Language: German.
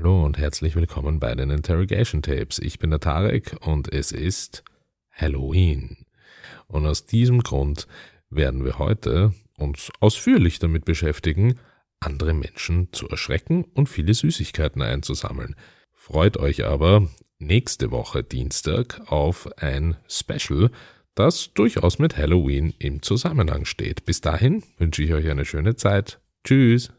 Hallo und herzlich willkommen bei den Interrogation Tapes. Ich bin der Tarek und es ist Halloween. Und aus diesem Grund werden wir heute uns ausführlich damit beschäftigen, andere Menschen zu erschrecken und viele Süßigkeiten einzusammeln. Freut euch aber nächste Woche Dienstag auf ein Special, das durchaus mit Halloween im Zusammenhang steht. Bis dahin wünsche ich euch eine schöne Zeit. Tschüss.